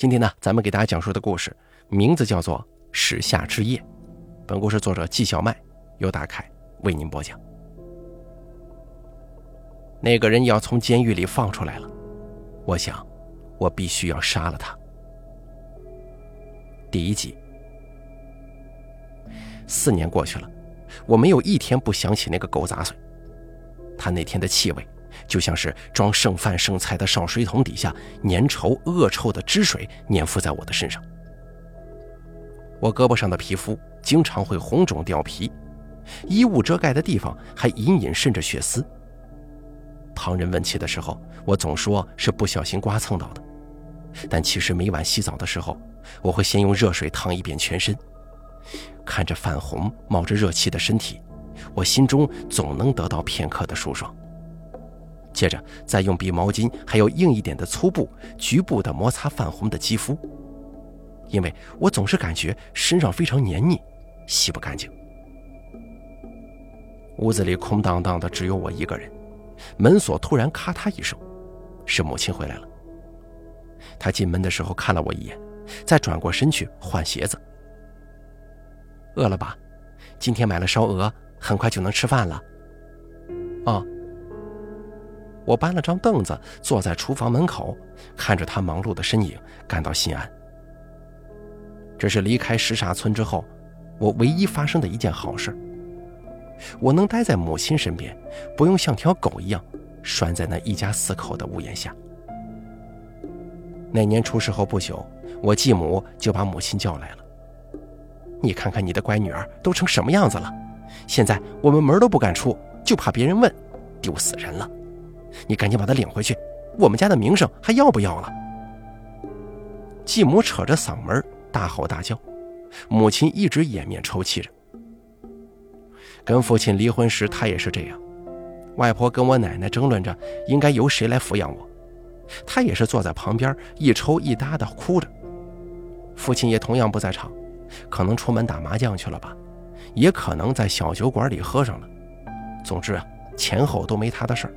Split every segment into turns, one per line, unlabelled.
今天呢，咱们给大家讲述的故事名字叫做《始夏之夜》。本故事作者季小麦，由大凯为您播讲。那个人要从监狱里放出来了，我想，我必须要杀了他。第一集，四年过去了，我没有一天不想起那个狗杂碎。他那天的气味。就像是装剩饭剩菜的烧水桶底下粘稠恶臭的汁水粘附在我的身上，我胳膊上的皮肤经常会红肿掉皮，衣物遮盖的地方还隐隐渗着血丝。旁人问起的时候，我总说是不小心刮蹭到的，但其实每晚洗澡的时候，我会先用热水烫一遍全身，看着泛红冒着热气的身体，我心中总能得到片刻的舒爽。接着再用比毛巾还要硬一点的粗布局部的摩擦泛红的肌肤，因为我总是感觉身上非常黏腻，洗不干净。屋子里空荡荡的，只有我一个人。门锁突然咔嗒一声，是母亲回来了。她进门的时候看了我一眼，再转过身去换鞋子。饿了吧？今天买了烧鹅，很快就能吃饭了。哦。我搬了张凳子，坐在厨房门口，看着他忙碌的身影，感到心安。这是离开什刹村之后，我唯一发生的一件好事。我能待在母亲身边，不用像条狗一样拴在那一家四口的屋檐下。那年出事后不久，我继母就把母亲叫来了。你看看你的乖女儿都成什么样子了，现在我们门都不敢出，就怕别人问，丢死人了。你赶紧把他领回去，我们家的名声还要不要了？继母扯着嗓门大吼大叫，母亲一直掩面抽泣着。跟父亲离婚时，他也是这样。外婆跟我奶奶争论着应该由谁来抚养我，他也是坐在旁边一抽一搭的哭着。父亲也同样不在场，可能出门打麻将去了吧，也可能在小酒馆里喝上了。总之啊，前后都没他的事儿。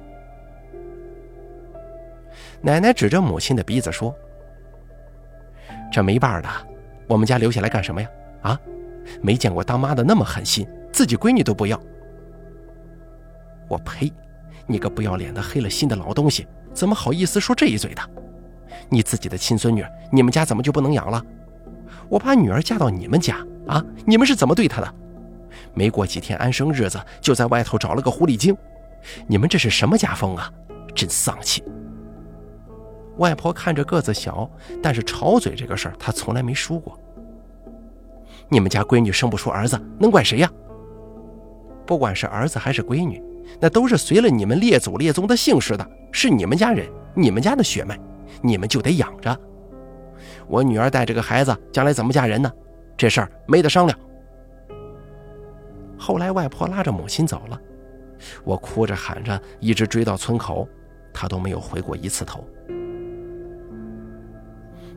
奶奶指着母亲的鼻子说：“这没伴的，我们家留下来干什么呀？啊，没见过当妈的那么狠心，自己闺女都不要。我呸！你个不要脸的黑了心的老东西，怎么好意思说这一嘴的？你自己的亲孙女，你们家怎么就不能养了？我把女儿嫁到你们家啊，你们是怎么对她的？没过几天安生日子，就在外头找了个狐狸精，你们这是什么家风啊？真丧气！”外婆看着个子小，但是吵嘴这个事儿她从来没输过。你们家闺女生不出儿子，能怪谁呀？不管是儿子还是闺女，那都是随了你们列祖列宗的姓氏的，是你们家人，你们家的血脉，你们就得养着。我女儿带着个孩子，将来怎么嫁人呢？这事儿没得商量。后来外婆拉着母亲走了，我哭着喊着，一直追到村口，她都没有回过一次头。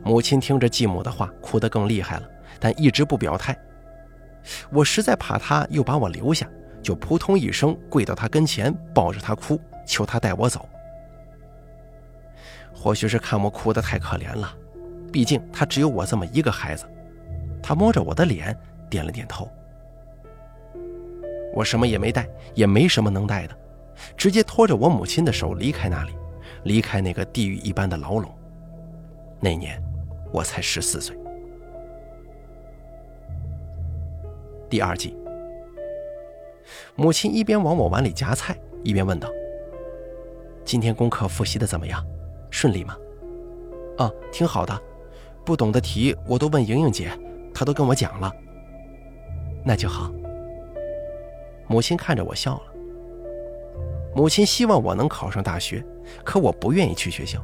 母亲听着继母的话，哭得更厉害了，但一直不表态。我实在怕她又把我留下，就扑通一声跪到她跟前，抱着她哭，求她带我走。或许是看我哭得太可怜了，毕竟她只有我这么一个孩子。她摸着我的脸，点了点头。我什么也没带，也没什么能带的，直接拖着我母亲的手离开那里，离开那个地狱一般的牢笼。那年。我才十四岁。第二季，母亲一边往我碗里夹菜，一边问道：“今天功课复习的怎么样？顺利吗？”“啊，挺好的。不懂的题我都问莹莹姐，她都跟我讲了。”“那就好。”母亲看着我笑了。母亲希望我能考上大学，可我不愿意去学校。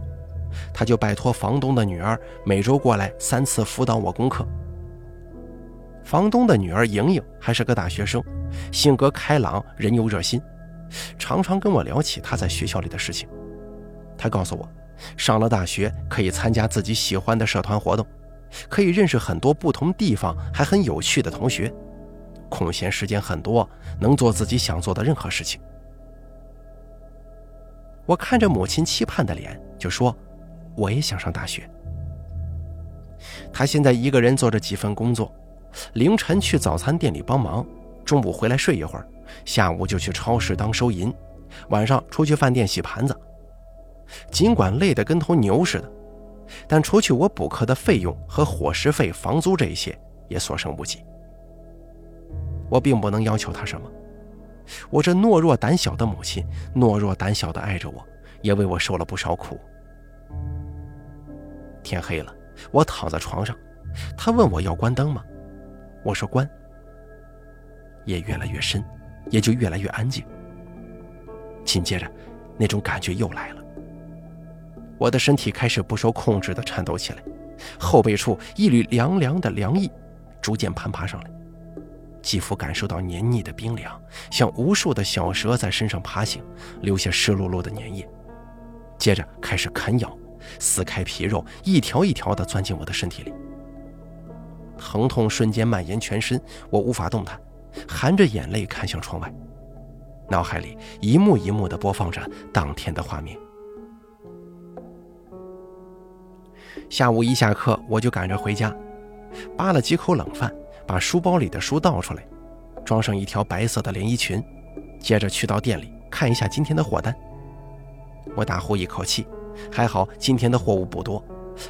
他就拜托房东的女儿每周过来三次辅导我功课。房东的女儿莹莹还是个大学生，性格开朗，人又热心，常常跟我聊起她在学校里的事情。她告诉我，上了大学可以参加自己喜欢的社团活动，可以认识很多不同地方还很有趣的同学，空闲时间很多，能做自己想做的任何事情。我看着母亲期盼的脸，就说。我也想上大学。他现在一个人做着几份工作，凌晨去早餐店里帮忙，中午回来睡一会儿，下午就去超市当收银，晚上出去饭店洗盘子。尽管累得跟头牛似的，但除去我补课的费用和伙食费、房租这些，也所剩无几。我并不能要求他什么，我这懦弱胆小的母亲，懦弱胆小的爱着我，也为我受了不少苦。天黑了，我躺在床上，他问我要关灯吗？我说关。夜越来越深，也就越来越安静。紧接着，那种感觉又来了。我的身体开始不受控制地颤抖起来，后背处一缕凉凉的凉意逐渐攀爬上来，肌肤感受到黏腻的冰凉，像无数的小蛇在身上爬行，留下湿漉漉的粘液。接着开始啃咬，撕开皮肉，一条一条地钻进我的身体里。疼痛瞬间蔓延全身，我无法动弹，含着眼泪看向窗外，脑海里一幕一幕地播放着当天的画面。下午一下课，我就赶着回家，扒了几口冷饭，把书包里的书倒出来，装上一条白色的连衣裙，接着去到店里看一下今天的货单。我大呼一口气，还好今天的货物不多，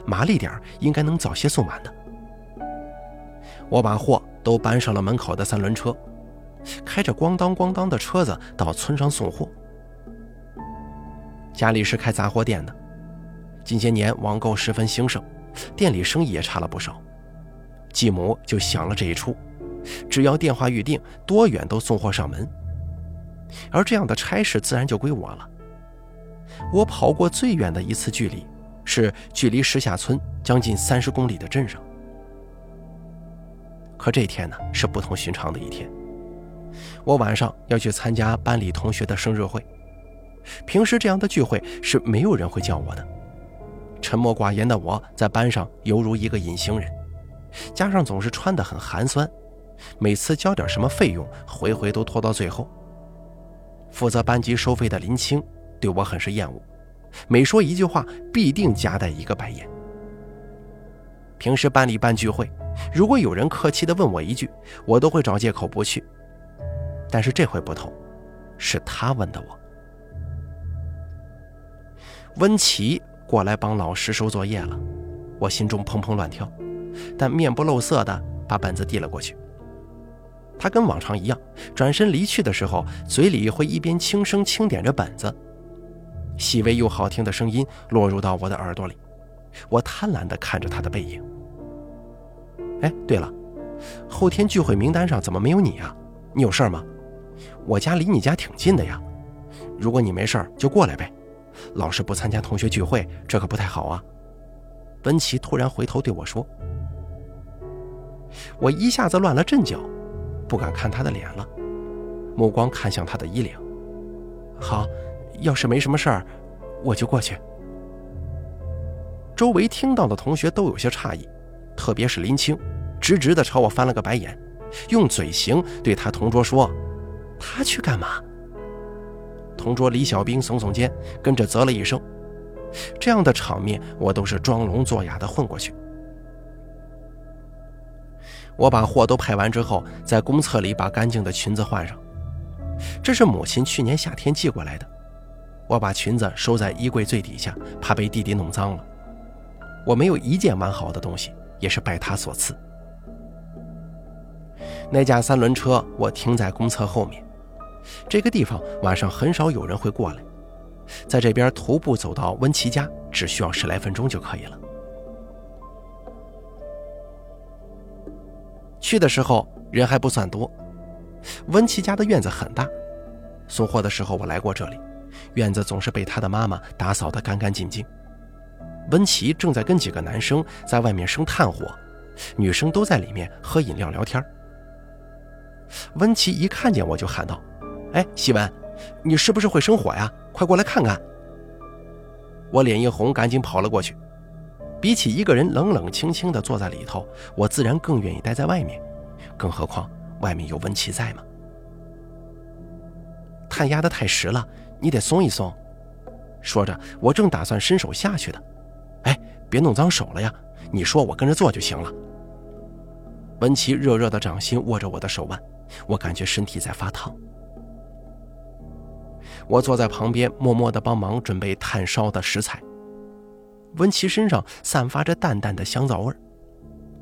麻利点应该能早些送完的。我把货都搬上了门口的三轮车，开着咣当咣当的车子到村上送货。家里是开杂货店的。近些年网购十分兴盛，店里生意也差了不少。继母就想了这一出，只要电话预定，多远都送货上门。而这样的差事自然就归我了。我跑过最远的一次距离，是距离石下村将近三十公里的镇上。可这天呢，是不同寻常的一天。我晚上要去参加班里同学的生日会，平时这样的聚会是没有人会叫我的。沉默寡言的我在班上犹如一个隐形人，加上总是穿得很寒酸，每次交点什么费用，回回都拖到最后。负责班级收费的林青对我很是厌恶，每说一句话必定夹带一个白眼。平时班里办聚会，如果有人客气地问我一句，我都会找借口不去。但是这回不同，是他问的我。温琪。过来帮老师收作业了，我心中砰砰乱跳，但面不露色的把本子递了过去。他跟往常一样，转身离去的时候，嘴里会一边轻声轻点着本子，细微又好听的声音落入到我的耳朵里。我贪婪地看着他的背影。哎，对了，后天聚会名单上怎么没有你啊？你有事儿吗？我家离你家挺近的呀，如果你没事儿就过来呗。老师不参加同学聚会，这可不太好啊！温琪突然回头对我说：“我一下子乱了阵脚，不敢看他的脸了，目光看向他的衣领。好，要是没什么事儿，我就过去。”周围听到的同学都有些诧异，特别是林青，直直的朝我翻了个白眼，用嘴型对他同桌说：“他去干嘛？”同桌李小兵耸耸肩，跟着啧了一声。这样的场面，我都是装聋作哑的混过去。我把货都派完之后，在公厕里把干净的裙子换上。这是母亲去年夏天寄过来的。我把裙子收在衣柜最底下，怕被弟弟弄脏了。我没有一件完好的东西，也是拜他所赐。那架三轮车，我停在公厕后面。这个地方晚上很少有人会过来，在这边徒步走到温琪家只需要十来分钟就可以了。去的时候人还不算多，温琪家的院子很大。送货的时候我来过这里，院子总是被他的妈妈打扫得干干净净。温琪正在跟几个男生在外面生炭火，女生都在里面喝饮料聊天。温琪一看见我就喊道。哎，希文，你是不是会生火呀？快过来看看！我脸一红，赶紧跑了过去。比起一个人冷冷清清的坐在里头，我自然更愿意待在外面，更何况外面有温琪在嘛。炭压得太实了，你得松一松。说着，我正打算伸手下去的。哎，别弄脏手了呀！你说我跟着做就行了。文琪热热的掌心握着我的手腕，我感觉身体在发烫。我坐在旁边，默默地帮忙准备炭烧的食材。文琪身上散发着淡淡的香皂味儿，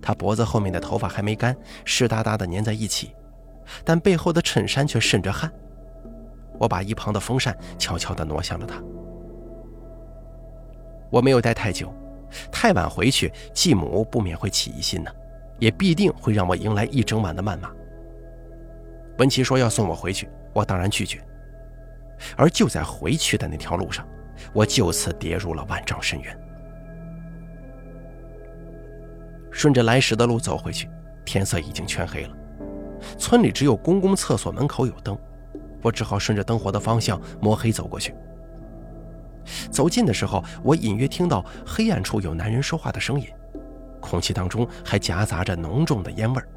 她脖子后面的头发还没干，湿哒哒的粘在一起，但背后的衬衫却渗着汗。我把一旁的风扇悄悄地挪向了她。我没有待太久，太晚回去，继母不免会起疑心呢，也必定会让我迎来一整晚的谩骂。文琪说要送我回去，我当然拒绝。而就在回去的那条路上，我就此跌入了万丈深渊。顺着来时的路走回去，天色已经全黑了。村里只有公共厕所门口有灯，我只好顺着灯火的方向摸黑走过去。走近的时候，我隐约听到黑暗处有男人说话的声音，空气当中还夹杂着浓重的烟味儿。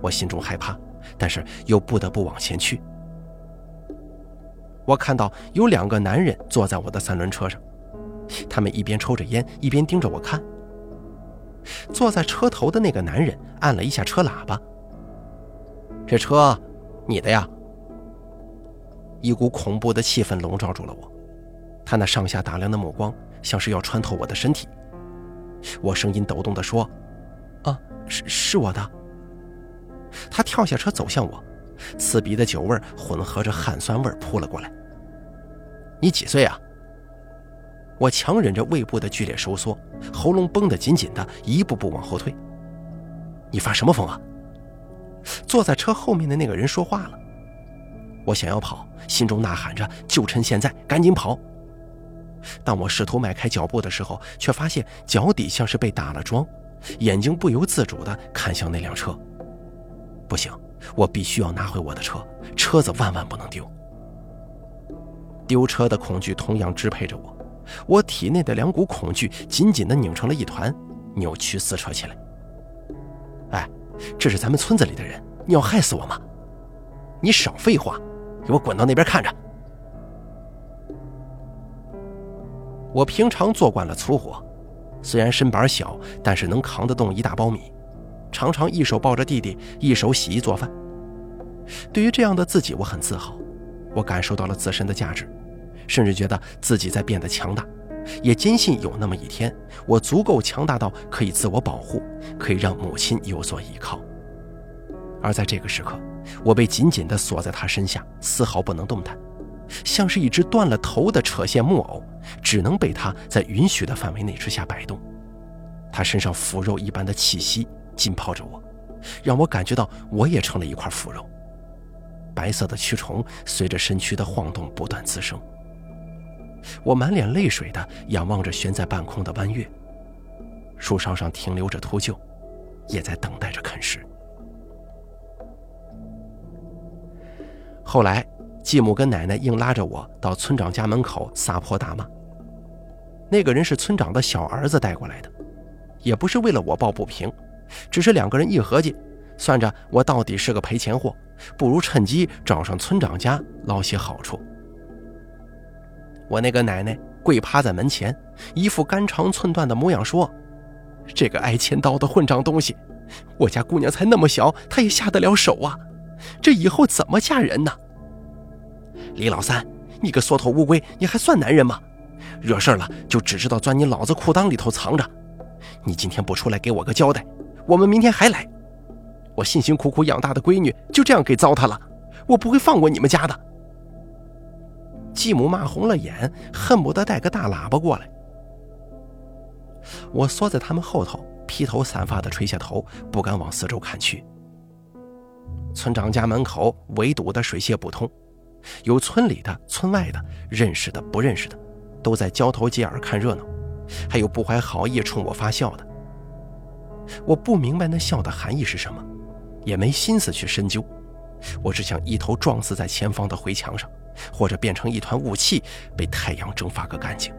我心中害怕，但是又不得不往前去。我看到有两个男人坐在我的三轮车上，他们一边抽着烟，一边盯着我看。坐在车头的那个男人按了一下车喇叭：“这车，你的呀？”一股恐怖的气氛笼罩住了我，他那上下打量的目光像是要穿透我的身体。我声音抖动地说：“啊，是是我的。”他跳下车走向我。刺鼻的酒味混合着汗酸味扑了过来。你几岁啊？我强忍着胃部的剧烈收缩，喉咙绷得紧紧的，一步步往后退。你发什么疯啊？坐在车后面的那个人说话了。我想要跑，心中呐喊着：“就趁现在，赶紧跑！”当我试图迈开脚步的时候，却发现脚底像是被打了桩，眼睛不由自主地看向那辆车。不行。我必须要拿回我的车，车子万万不能丢。丢车的恐惧同样支配着我，我体内的两股恐惧紧紧地拧成了一团，扭曲撕扯起来。哎，这是咱们村子里的人，你要害死我吗？你少废话，给我滚到那边看着。我平常做惯了粗活，虽然身板小，但是能扛得动一大包米。常常一手抱着弟弟，一手洗衣做饭。对于这样的自己，我很自豪。我感受到了自身的价值，甚至觉得自己在变得强大，也坚信有那么一天，我足够强大到可以自我保护，可以让母亲有所依靠。而在这个时刻，我被紧紧地锁在他身下，丝毫不能动弹，像是一只断了头的扯线木偶，只能被他在允许的范围内之下摆动。他身上腐肉一般的气息。浸泡着我，让我感觉到我也成了一块腐肉。白色的蛆虫随着身躯的晃动不断滋生。我满脸泪水地仰望着悬在半空的弯月，树梢上停留着秃鹫，也在等待着啃食。后来，继母跟奶奶硬拉着我到村长家门口撒泼大骂。那个人是村长的小儿子带过来的，也不是为了我抱不平。只是两个人一合计，算着我到底是个赔钱货，不如趁机找上村长家捞些好处。我那个奶奶跪趴在门前，一副肝肠寸断的模样，说：“这个挨千刀的混账东西，我家姑娘才那么小，他也下得了手啊？这以后怎么嫁人呢？”李老三，你个缩头乌龟，你还算男人吗？惹事了就只知道钻你老子裤裆里头藏着，你今天不出来给我个交代？我们明天还来，我辛辛苦苦养大的闺女就这样给糟蹋了，我不会放过你们家的。继母骂红了眼，恨不得带个大喇叭过来。我缩在他们后头，披头散发的垂下头，不敢往四周看去。村长家门口围堵的水泄不通，有村里的、村外的、认识的、不认识的，都在交头接耳看热闹，还有不怀好意冲我发笑的。我不明白那笑的含义是什么，也没心思去深究。我只想一头撞死在前方的回墙上，或者变成一团雾气，被太阳蒸发个干净。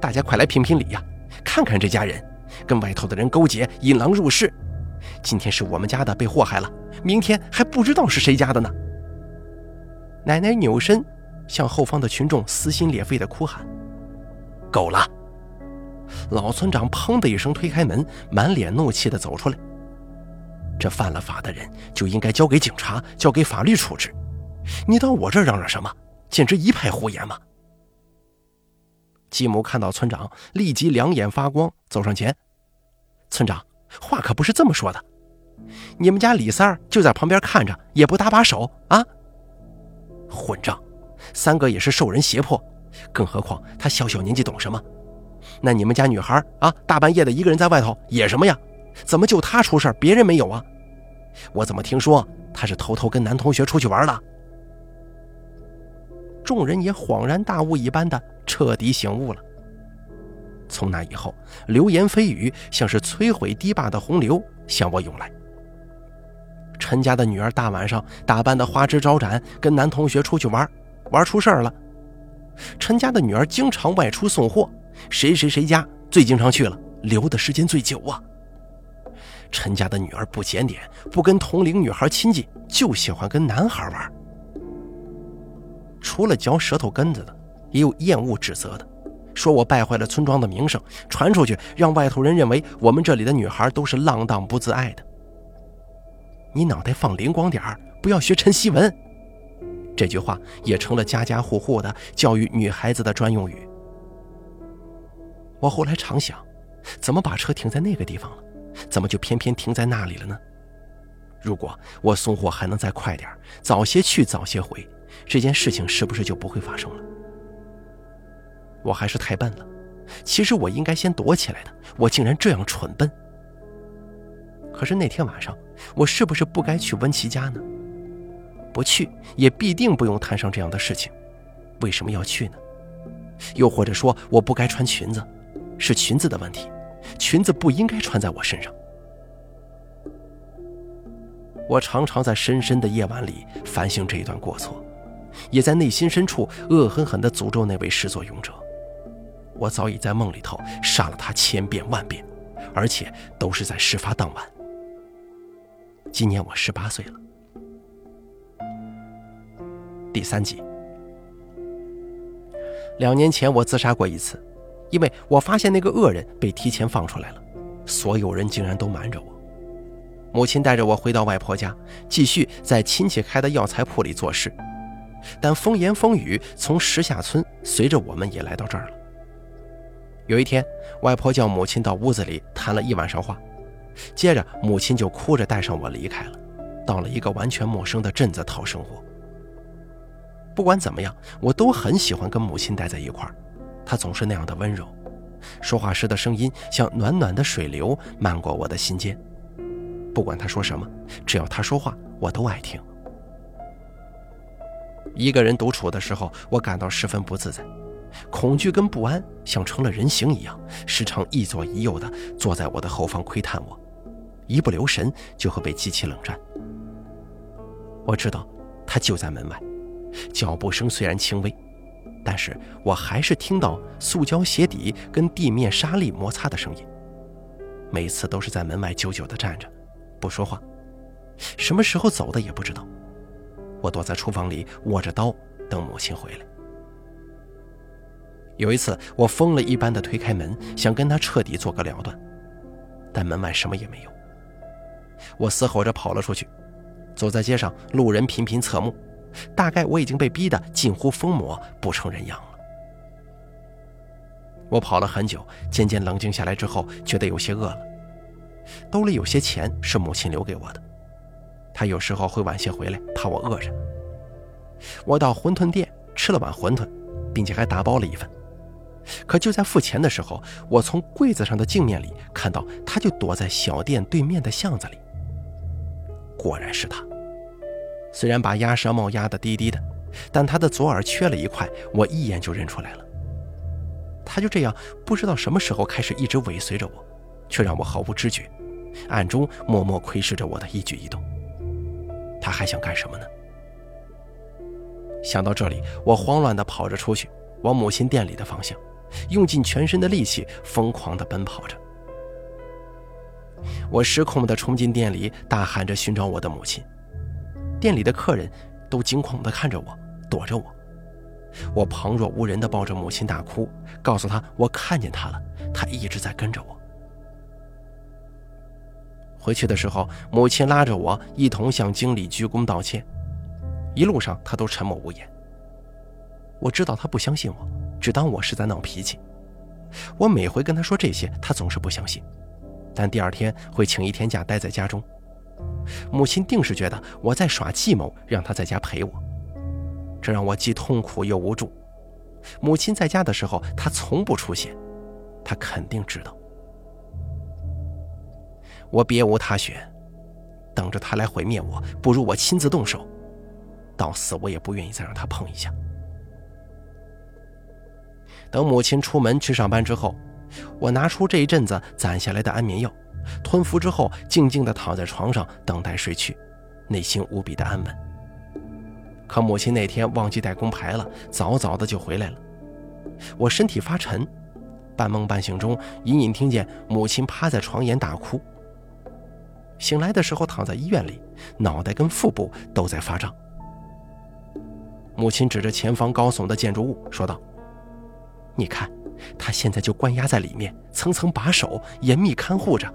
大家快来评评理呀！看看这家人，跟外头的人勾结，引狼入室。今天是我们家的被祸害了，明天还不知道是谁家的呢。奶奶扭身向后方的群众撕心裂肺地哭喊：“够了！”老村长砰的一声推开门，满脸怒气的走出来。这犯了法的人就应该交给警察，交给法律处置。你到我这儿嚷嚷什么？简直一派胡言嘛！继母看到村长，立即两眼发光，走上前：“村长，话可不是这么说的。你们家李三儿就在旁边看着，也不搭把手啊！混账！三哥也是受人胁迫，更何况他小小年纪懂什么？那你们家女孩啊，大半夜的一个人在外头野什么呀？怎么就他出事别人没有啊？我怎么听说他是偷偷跟男同学出去玩了？”众人也恍然大悟一般的彻底醒悟了。从那以后，流言蜚语像是摧毁堤坝的洪流向我涌来。陈家的女儿大晚上打扮的花枝招展，跟男同学出去玩，玩出事儿了。陈家的女儿经常外出送货，谁谁谁家最经常去了，留的时间最久啊。陈家的女儿不检点，不跟同龄女孩亲近，就喜欢跟男孩玩。除了嚼舌头根子的，也有厌恶指责的，说我败坏了村庄的名声，传出去让外头人认为我们这里的女孩都是浪荡不自爱的。你脑袋放灵光点儿，不要学陈希文。这句话也成了家家户户的教育女孩子的专用语。我后来常想，怎么把车停在那个地方了？怎么就偏偏停在那里了呢？如果我送货还能再快点早些去早些回。这件事情是不是就不会发生了？我还是太笨了。其实我应该先躲起来的，我竟然这样蠢笨。可是那天晚上，我是不是不该去温琪家呢？不去也必定不用摊上这样的事情，为什么要去呢？又或者说，我不该穿裙子，是裙子的问题，裙子不应该穿在我身上。我常常在深深的夜晚里反省这一段过错。也在内心深处恶狠狠地诅咒那位始作俑者。我早已在梦里头杀了他千遍万遍，而且都是在事发当晚。今年我十八岁了。第三集，两年前我自杀过一次，因为我发现那个恶人被提前放出来了，所有人竟然都瞒着我。母亲带着我回到外婆家，继续在亲戚开的药材铺里做事。但风言风语从石下村随着我们也来到这儿了。有一天，外婆叫母亲到屋子里谈了一晚上话，接着母亲就哭着带上我离开了，到了一个完全陌生的镇子讨生活。不管怎么样，我都很喜欢跟母亲待在一块儿，她总是那样的温柔，说话时的声音像暖暖的水流漫过我的心间。不管她说什么，只要她说话，我都爱听。一个人独处的时候，我感到十分不自在，恐惧跟不安像成了人形一样，时常一左一右的坐在我的后方窥探我，一不留神就会被激起冷战。我知道他就在门外，脚步声虽然轻微，但是我还是听到塑胶鞋底跟地面沙粒摩擦的声音。每次都是在门外久久的站着，不说话，什么时候走的也不知道。我躲在厨房里握着刀，等母亲回来。有一次，我疯了一般的推开门，想跟他彻底做个了断，但门外什么也没有。我嘶吼着跑了出去，走在街上，路人频频侧目，大概我已经被逼得近乎疯魔，不成人样了。我跑了很久，渐渐冷静下来之后，觉得有些饿了，兜里有些钱是母亲留给我的。她有时候会晚些回来，怕我饿着。我到馄饨店吃了碗馄饨，并且还打包了一份。可就在付钱的时候，我从柜子上的镜面里看到，他就躲在小店对面的巷子里。果然是他。虽然把鸭舌帽压得低低的，但他的左耳缺了一块，我一眼就认出来了。他就这样，不知道什么时候开始一直尾随着我，却让我毫无知觉，暗中默默窥视着我的一举一动。他还想干什么呢？想到这里，我慌乱地跑着出去，往母亲店里的方向，用尽全身的力气，疯狂地奔跑着。我失控地冲进店里，大喊着寻找我的母亲。店里的客人都惊恐地看着我，躲着我。我旁若无人地抱着母亲大哭，告诉她我看见她了，她一直在跟着我。回去的时候，母亲拉着我一同向经理鞠躬道歉，一路上她都沉默无言。我知道她不相信我，只当我是在闹脾气。我每回跟他说这些，他总是不相信，但第二天会请一天假待在家中。母亲定是觉得我在耍计谋，让他在家陪我。这让我既痛苦又无助。母亲在家的时候，他从不出现，他肯定知道。我别无他选，等着他来毁灭我，不如我亲自动手。到死我也不愿意再让他碰一下。等母亲出门去上班之后，我拿出这一阵子攒下来的安眠药，吞服之后，静静地躺在床上等待睡去，内心无比的安稳。可母亲那天忘记带工牌了，早早的就回来了。我身体发沉，半梦半醒中，隐隐听见母亲趴在床沿大哭。醒来的时候躺在医院里，脑袋跟腹部都在发胀。母亲指着前方高耸的建筑物说道：“你看，他现在就关押在里面，层层把守，严密看护着。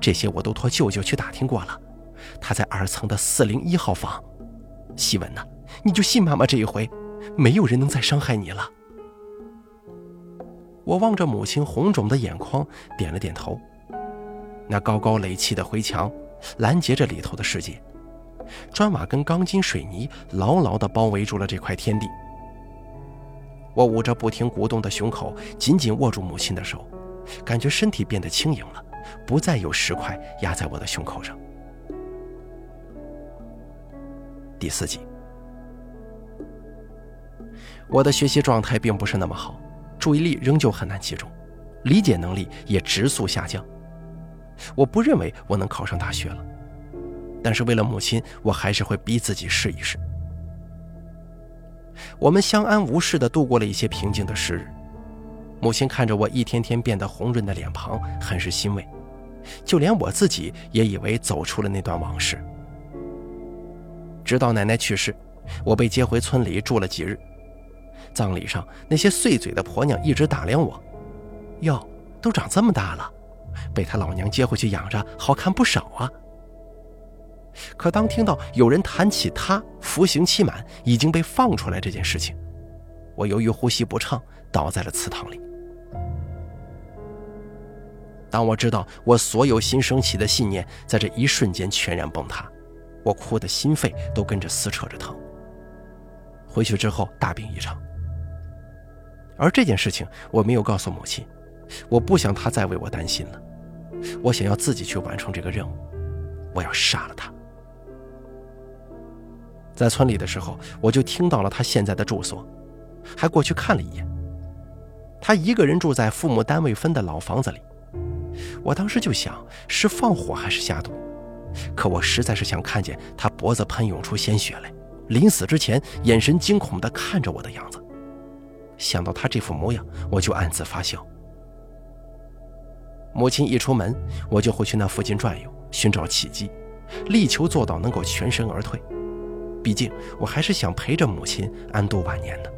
这些我都托舅舅去打听过了，他在二层的四零一号房。希文呐。”你就信妈妈这一回，没有人能再伤害你了。我望着母亲红肿的眼眶，点了点头。那高高垒砌的灰墙，拦截着里头的世界，砖瓦跟钢筋水泥牢牢地包围住了这块天地。我捂着不停鼓动的胸口，紧紧握住母亲的手，感觉身体变得轻盈了，不再有石块压在我的胸口上。第四集。我的学习状态并不是那么好，注意力仍旧很难集中，理解能力也直速下降。我不认为我能考上大学了，但是为了母亲，我还是会逼自己试一试。我们相安无事地度过了一些平静的时日，母亲看着我一天天变得红润的脸庞，很是欣慰，就连我自己也以为走出了那段往事。直到奶奶去世，我被接回村里住了几日。葬礼上，那些碎嘴的婆娘一直打量我，哟，都长这么大了，被他老娘接回去养着，好看不少啊。可当听到有人谈起他服刑期满已经被放出来这件事情，我由于呼吸不畅，倒在了祠堂里。当我知道我所有新升起的信念在这一瞬间全然崩塌，我哭得心肺都跟着撕扯着疼。回去之后大病一场。而这件事情我没有告诉母亲，我不想她再为我担心了。我想要自己去完成这个任务，我要杀了他。在村里的时候，我就听到了他现在的住所，还过去看了一眼。他一个人住在父母单位分的老房子里。我当时就想，是放火还是下毒？可我实在是想看见他脖子喷涌出鲜血来，临死之前眼神惊恐地看着我的样子。想到他这副模样，我就暗自发笑。母亲一出门，我就会去那附近转悠，寻找契机，力求做到能够全身而退。毕竟我还是想陪着母亲安度晚年的。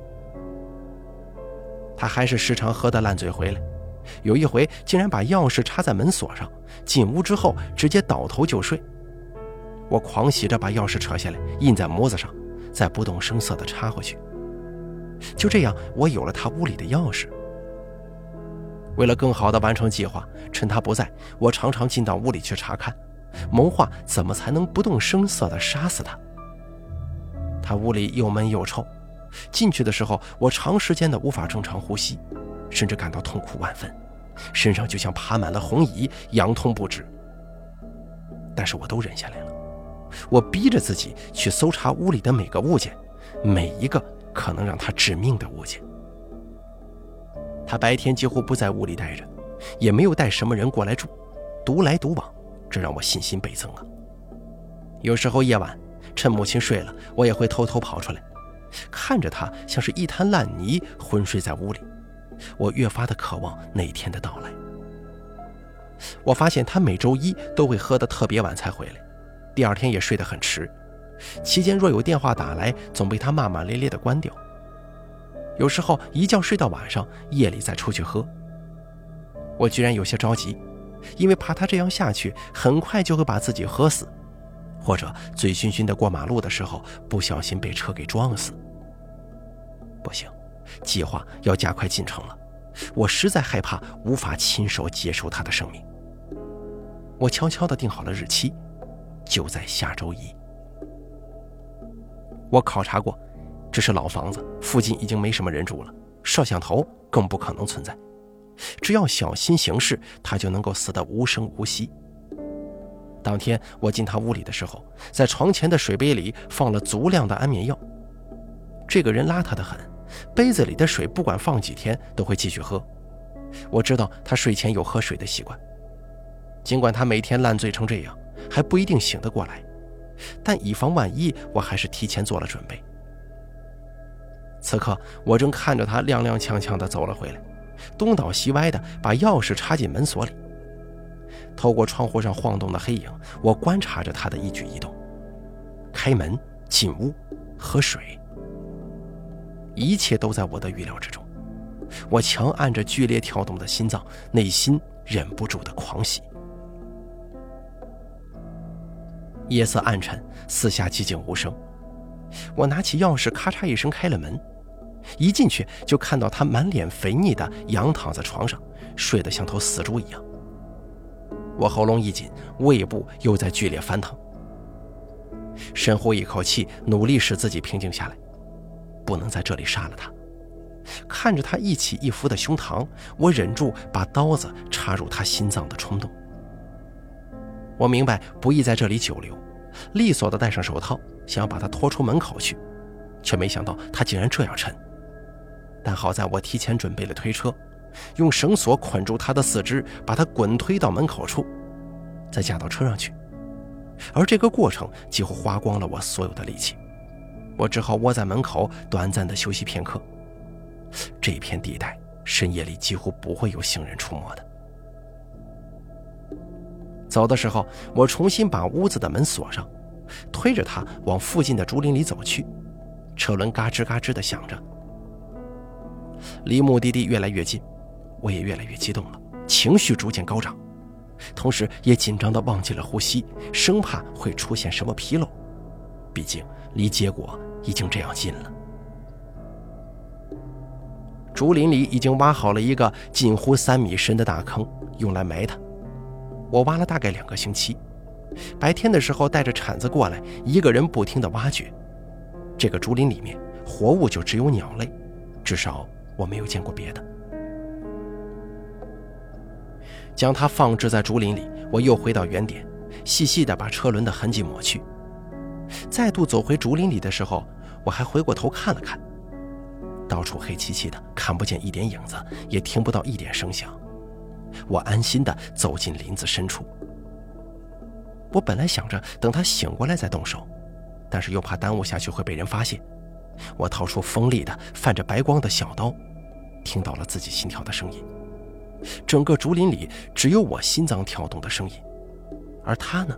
他还是时常喝得烂醉回来，有一回竟然把钥匙插在门锁上，进屋之后直接倒头就睡。我狂喜着把钥匙扯下来，印在模子上，再不动声色地插回去。就这样，我有了他屋里的钥匙。为了更好地完成计划，趁他不在，我常常进到屋里去查看，谋划怎么才能不动声色地杀死他。他屋里又闷又臭，进去的时候，我长时间的无法正常呼吸，甚至感到痛苦万分，身上就像爬满了红蚁，痒痛不止。但是我都忍下来了，我逼着自己去搜查屋里的每个物件，每一个。可能让他致命的物件。他白天几乎不在屋里待着，也没有带什么人过来住，独来独往，这让我信心倍增啊。有时候夜晚趁母亲睡了，我也会偷偷跑出来，看着他像是一滩烂泥昏睡在屋里，我越发的渴望那一天的到来。我发现他每周一都会喝得特别晚才回来，第二天也睡得很迟。期间若有电话打来，总被他骂骂咧咧地关掉。有时候一觉睡到晚上，夜里再出去喝。我居然有些着急，因为怕他这样下去，很快就会把自己喝死，或者醉醺醺的过马路的时候不小心被车给撞死。不行，计划要加快进程了，我实在害怕无法亲手结束他的生命。我悄悄地定好了日期，就在下周一。我考察过，这是老房子，附近已经没什么人住了，摄像头更不可能存在。只要小心行事，他就能够死得无声无息。当天我进他屋里的时候，在床前的水杯里放了足量的安眠药。这个人邋遢的很，杯子里的水不管放几天都会继续喝。我知道他睡前有喝水的习惯，尽管他每天烂醉成这样，还不一定醒得过来，但以防万一，我还是提前做了准备。此刻我正看着他踉踉跄跄地走了回来。东倒西歪的把钥匙插进门锁里，透过窗户上晃动的黑影，我观察着他的一举一动。开门进屋，喝水，一切都在我的预料之中。我强按着剧烈跳动的心脏，内心忍不住的狂喜。夜色暗沉，四下寂静无声。我拿起钥匙，咔嚓一声开了门。一进去就看到他满脸肥腻的仰躺在床上，睡得像头死猪一样。我喉咙一紧，胃部又在剧烈翻腾。深呼一口气，努力使自己平静下来，不能在这里杀了他。看着他一起一伏的胸膛，我忍住把刀子插入他心脏的冲动。我明白不宜在这里久留，利索地戴上手套，想要把他拖出门口去，却没想到他竟然这样沉。但好在我提前准备了推车，用绳索捆住他的四肢，把他滚推到门口处，再架到车上去。而这个过程几乎花光了我所有的力气，我只好窝在门口短暂的休息片刻。这片地带深夜里几乎不会有行人出没的。走的时候，我重新把屋子的门锁上，推着他往附近的竹林里走去，车轮嘎吱嘎吱地响着。离目的地越来越近，我也越来越激动了，情绪逐渐高涨，同时也紧张的忘记了呼吸，生怕会出现什么纰漏。毕竟离结果已经这样近了。竹林里已经挖好了一个近乎三米深的大坑，用来埋它。我挖了大概两个星期，白天的时候带着铲子过来，一个人不停的挖掘。这个竹林里面活物就只有鸟类，至少。我没有见过别的。将它放置在竹林里，我又回到原点，细细的把车轮的痕迹抹去。再度走回竹林里的时候，我还回过头看了看，到处黑漆漆的，看不见一点影子，也听不到一点声响。我安心的走进林子深处。我本来想着等他醒过来再动手，但是又怕耽误下去会被人发现。我掏出锋利的、泛着白光的小刀。听到了自己心跳的声音，整个竹林里只有我心脏跳动的声音，而他呢，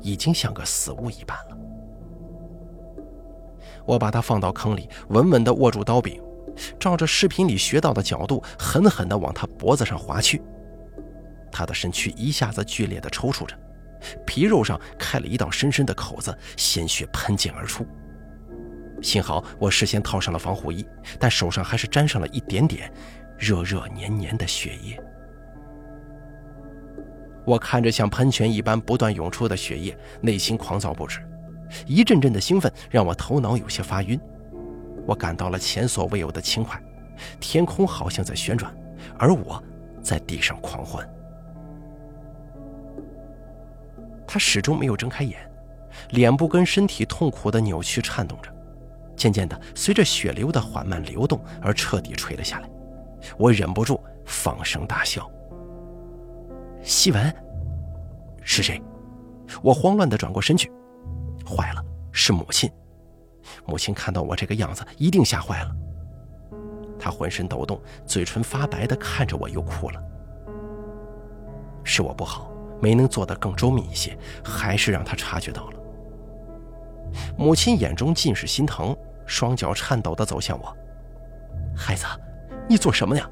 已经像个死物一般了。我把他放到坑里，稳稳地握住刀柄，照着视频里学到的角度，狠狠地往他脖子上划去。他的身躯一下子剧烈地抽搐着，皮肉上开了一道深深的口子，鲜血喷溅而出。幸好我事先套上了防护衣，但手上还是沾上了一点点热热黏黏的血液。我看着像喷泉一般不断涌出的血液，内心狂躁不止，一阵阵的兴奋让我头脑有些发晕。我感到了前所未有的轻快，天空好像在旋转，而我在地上狂欢。他始终没有睁开眼，脸部跟身体痛苦的扭曲颤动着。渐渐的，随着血流的缓慢流动而彻底垂了下来，我忍不住放声大笑。西文，是谁？我慌乱的转过身去，坏了，是母亲。母亲看到我这个样子，一定吓坏了。她浑身抖动，嘴唇发白的看着我，又哭了。是我不好，没能做得更周密一些，还是让她察觉到了。母亲眼中尽是心疼，双脚颤抖地走向我。孩子，你做什么呀？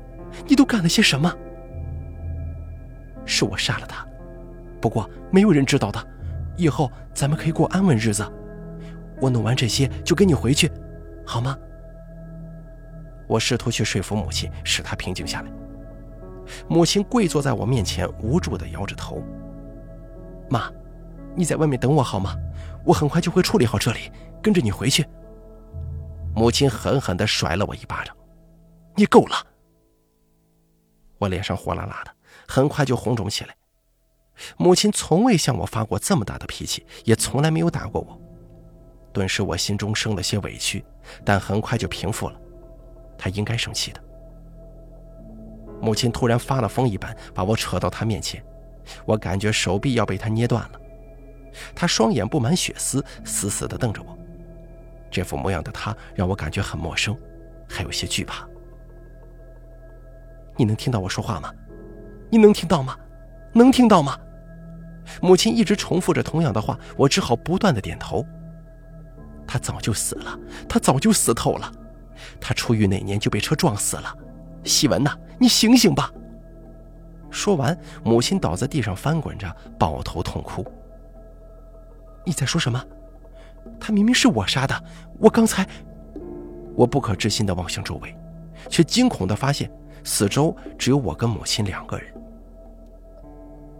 你都干了些什么？是我杀了他，不过没有人知道的。以后咱们可以过安稳日子。我弄完这些就跟你回去，好吗？我试图去说服母亲，使她平静下来。母亲跪坐在我面前，无助地摇着头。妈，你在外面等我好吗？我很快就会处理好这里，跟着你回去。母亲狠狠地甩了我一巴掌。你够了！我脸上火辣辣的，很快就红肿起来。母亲从未向我发过这么大的脾气，也从来没有打过我。顿时我心中生了些委屈，但很快就平复了。她应该生气的。母亲突然发了疯一般把我扯到她面前，我感觉手臂要被她捏断了。她双眼布满血丝，死死地瞪着我。这副模样的她让我感觉很陌生，还有些惧怕。你能听到我说话吗？你能听到吗？能听到吗？母亲一直重复着同样的话，我只好不断的点头。他早就死了，他早就死透了。他出狱那年就被车撞死了。希文呐，你醒醒吧！说完，母亲倒在地上翻滚着，抱头痛哭。你在说什么？他明明是我杀的，我刚才……我不可置信地望向周围，却惊恐地发现。四周只有我跟母亲两个人。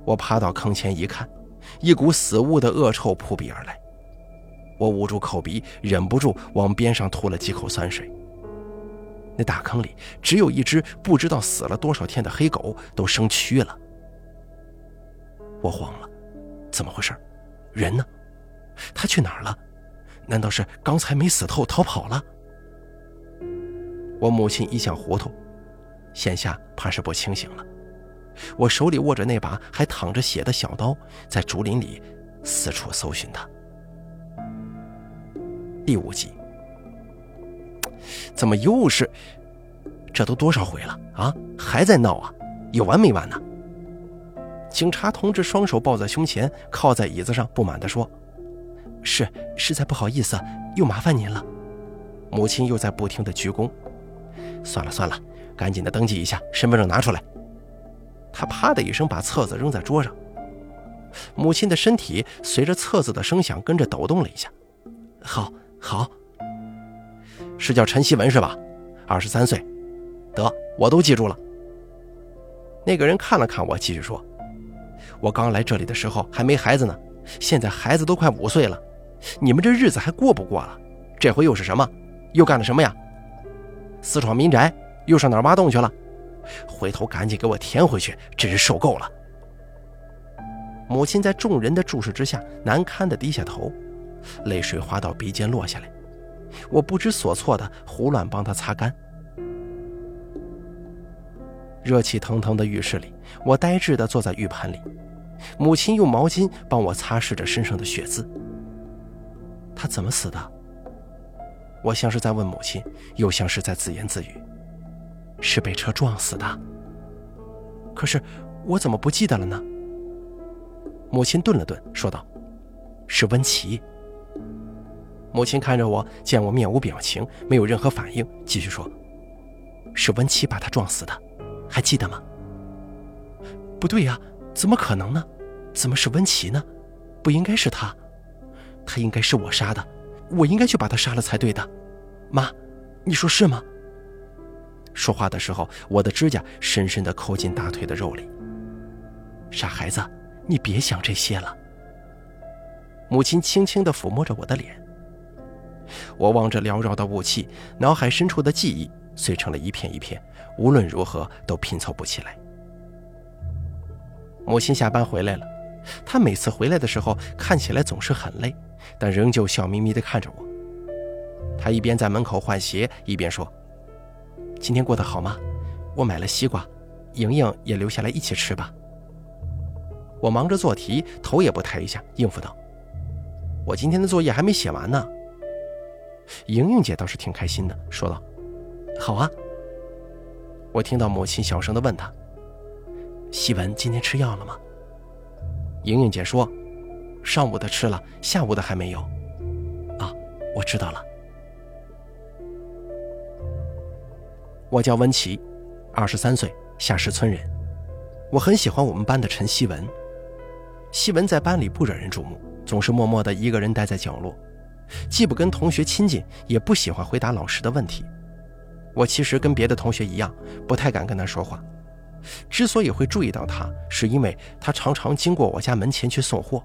我爬到坑前一看，一股死物的恶臭扑鼻而来。我捂住口鼻，忍不住往边上吐了几口酸水。那大坑里只有一只不知道死了多少天的黑狗，都生蛆了。我慌了，怎么回事？人呢？他去哪儿了？难道是刚才没死透逃跑了？我母亲一向糊涂。现下怕是不清醒了，我手里握着那把还淌着血的小刀，在竹林里四处搜寻他。第五集，怎么又是？这都多少回了啊？还在闹啊？有完没完呢？警察同志双手抱在胸前，靠在椅子上，不满地说：“是，实在不好意思，又麻烦您了。”母亲又在不停地鞠躬。算了算了。赶紧的登记一下，身份证拿出来。他啪的一声把册子扔在桌上，母亲的身体随着册子的声响跟着抖动了一下。好，好，是叫陈希文是吧？二十三岁，得，我都记住了。那个人看了看我，继续说：“我刚来这里的时候还没孩子呢，现在孩子都快五岁了，你们这日子还过不过了？这回又是什么？又干了什么呀？私闯民宅？”又上哪儿挖洞去了？回头赶紧给我填回去！真是受够了。母亲在众人的注视之下，难堪的低下头，泪水滑到鼻尖落下来。我不知所措的胡乱帮她擦干。热气腾腾的浴室里，我呆滞的坐在浴盆里，母亲用毛巾帮我擦拭着身上的血渍。她怎么死的？我像是在问母亲，又像是在自言自语。是被车撞死的。可是我怎么不记得了呢？母亲顿了顿，说道：“是温琪。”母亲看着我，见我面无表情，没有任何反应，继续说：“是温琪把他撞死的，还记得吗？”不对呀，怎么可能呢？怎么是温琪呢？不应该是他，他应该是我杀的，我应该去把他杀了才对的。妈，你说是吗？说话的时候，我的指甲深深地抠进大腿的肉里。傻孩子，你别想这些了。母亲轻轻地抚摸着我的脸。我望着缭绕的雾气，脑海深处的记忆碎成了一片一片，无论如何都拼凑不起来。母亲下班回来了，她每次回来的时候看起来总是很累，但仍旧笑眯眯地看着我。她一边在门口换鞋，一边说。今天过得好吗？我买了西瓜，莹莹也留下来一起吃吧。我忙着做题，头也不抬一下，应付道：“我今天的作业还没写完呢。”莹莹姐倒是挺开心的，说道：“好啊。”我听到母亲小声的问她：“希文今天吃药了吗？”莹莹姐说：“上午的吃了，下午的还没有。”啊，我知道了。我叫温琪，二十三岁，下石村人。我很喜欢我们班的陈希文。希文在班里不惹人注目，总是默默地一个人待在角落，既不跟同学亲近，也不喜欢回答老师的问题。我其实跟别的同学一样，不太敢跟他说话。之所以会注意到他，是因为他常常经过我家门前去送货。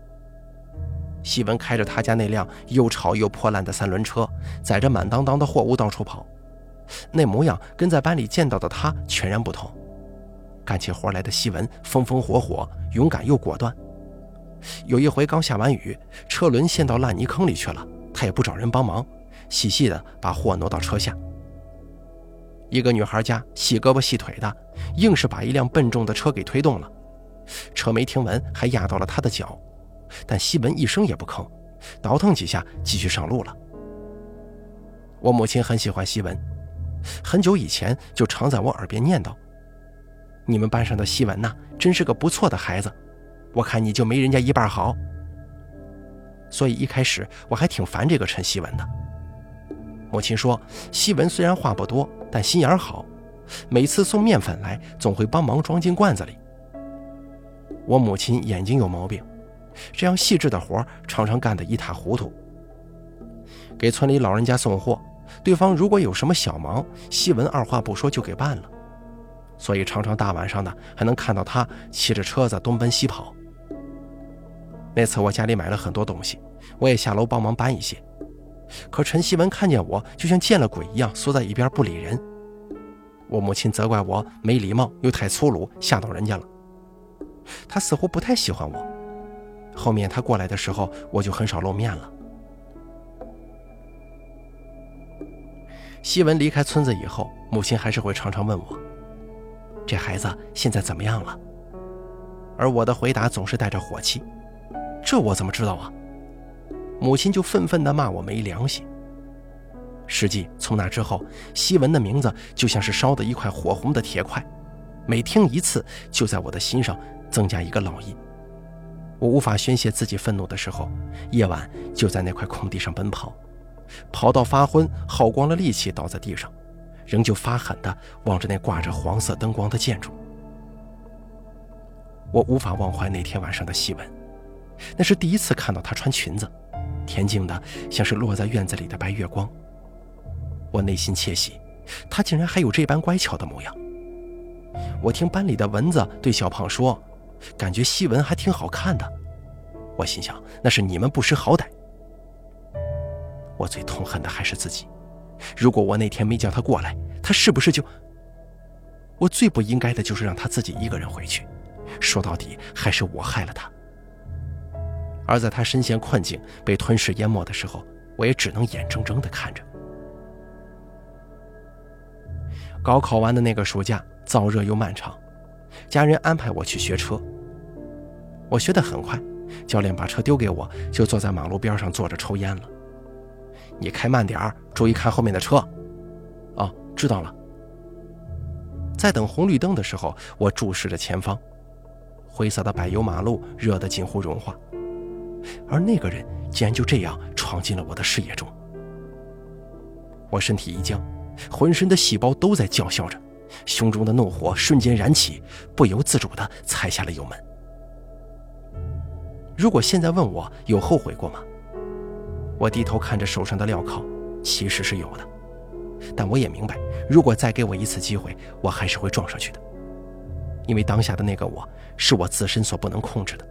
希文开着他家那辆又吵又破烂的三轮车，载着满当当的货物到处跑，那模样跟在班里见到的他全然不同。干起活来的西文风风火火，勇敢又果断。有一回刚下完雨，车轮陷到烂泥坑里去了，他也不找人帮忙，细细的把货挪到车下。一个女孩家细胳膊细腿的，硬是把一辆笨重的车给推动了，车没停稳，还压到了他的脚。但西文一声也不吭，倒腾几下继续上路了。我母亲很喜欢西文，很久以前就常在我耳边念叨：“你们班上的西文呐，真是个不错的孩子，我看你就没人家一半好。”所以一开始我还挺烦这个陈希文的。母亲说，西文虽然话不多，但心眼好，每次送面粉来，总会帮忙装进罐子里。我母亲眼睛有毛病。这样细致的活常常干得一塌糊涂。给村里老人家送货，对方如果有什么小忙，西文二话不说就给办了，所以常常大晚上的还能看到他骑着车子东奔西跑。那次我家里买了很多东西，我也下楼帮忙搬一些，可陈希文看见我就像见了鬼一样缩在一边不理人。我母亲责怪我没礼貌又太粗鲁，吓到人家了。他似乎不太喜欢我。后面他过来的时候，我就很少露面了。希文离开村子以后，母亲还是会常常问我：“这孩子现在怎么样了？”而我的回答总是带着火气：“这我怎么知道啊？”母亲就愤愤地骂我没良心。实际从那之后，希文的名字就像是烧的一块火红的铁块，每听一次，就在我的心上增加一个烙印。我无法宣泄自己愤怒的时候，夜晚就在那块空地上奔跑，跑到发昏，耗光了力气，倒在地上，仍旧发狠地望着那挂着黄色灯光的建筑。我无法忘怀那天晚上的细纹，那是第一次看到她穿裙子，恬静的像是落在院子里的白月光。我内心窃喜，她竟然还有这般乖巧的模样。我听班里的蚊子对小胖说。感觉细纹还挺好看的，我心想那是你们不识好歹。我最痛恨的还是自己，如果我那天没叫他过来，他是不是就……我最不应该的就是让他自己一个人回去，说到底还是我害了他。而在他身陷困境、被吞噬淹没的时候，我也只能眼睁睁地看着。高考完的那个暑假，燥热又漫长。家人安排我去学车，我学得很快。教练把车丢给我，就坐在马路边上坐着抽烟了。你开慢点儿，注意看后面的车。哦，知道了。在等红绿灯的时候，我注视着前方，灰色的柏油马路热得近乎融化，而那个人竟然就这样闯进了我的视野中。我身体一僵，浑身的细胞都在叫嚣着。胸中的怒火瞬间燃起，不由自主地踩下了油门。如果现在问我有后悔过吗？我低头看着手上的镣铐，其实是有的。但我也明白，如果再给我一次机会，我还是会撞上去的。因为当下的那个我，是我自身所不能控制的。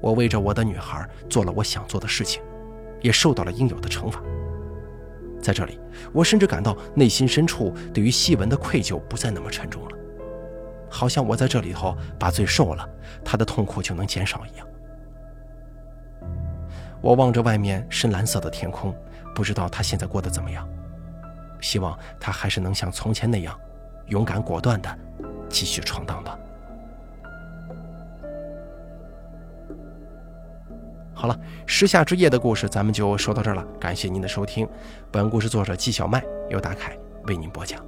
我为着我的女孩做了我想做的事情，也受到了应有的惩罚。在这里，我甚至感到内心深处对于细文的愧疚不再那么沉重了，好像我在这里头把罪受了，他的痛苦就能减少一样。我望着外面深蓝色的天空，不知道他现在过得怎么样，希望他还是能像从前那样，勇敢果断的继续闯荡吧。好了，时下之夜的故事咱们就说到这儿了。感谢您的收听，本故事作者季小麦由大凯为您播讲。